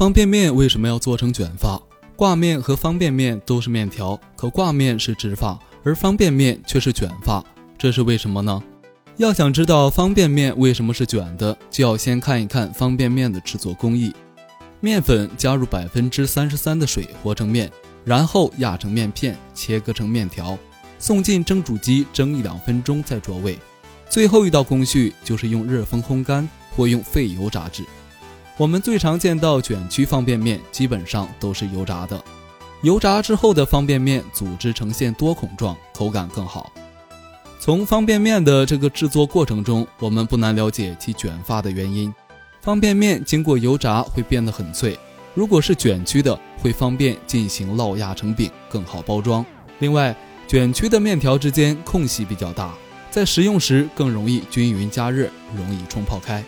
方便面为什么要做成卷发？挂面和方便面都是面条，可挂面是直发，而方便面却是卷发，这是为什么呢？要想知道方便面为什么是卷的，就要先看一看方便面的制作工艺。面粉加入百分之三十三的水和成面，然后压成面片，切割成面条，送进蒸煮机蒸一两分钟再着味。最后一道工序就是用热风烘干或用废油炸制。我们最常见到卷曲方便面，基本上都是油炸的。油炸之后的方便面组织呈现多孔状，口感更好。从方便面的这个制作过程中，我们不难了解其卷发的原因。方便面经过油炸会变得很脆，如果是卷曲的，会方便进行烙压成饼，更好包装。另外，卷曲的面条之间空隙比较大，在食用时更容易均匀加热，容易冲泡开。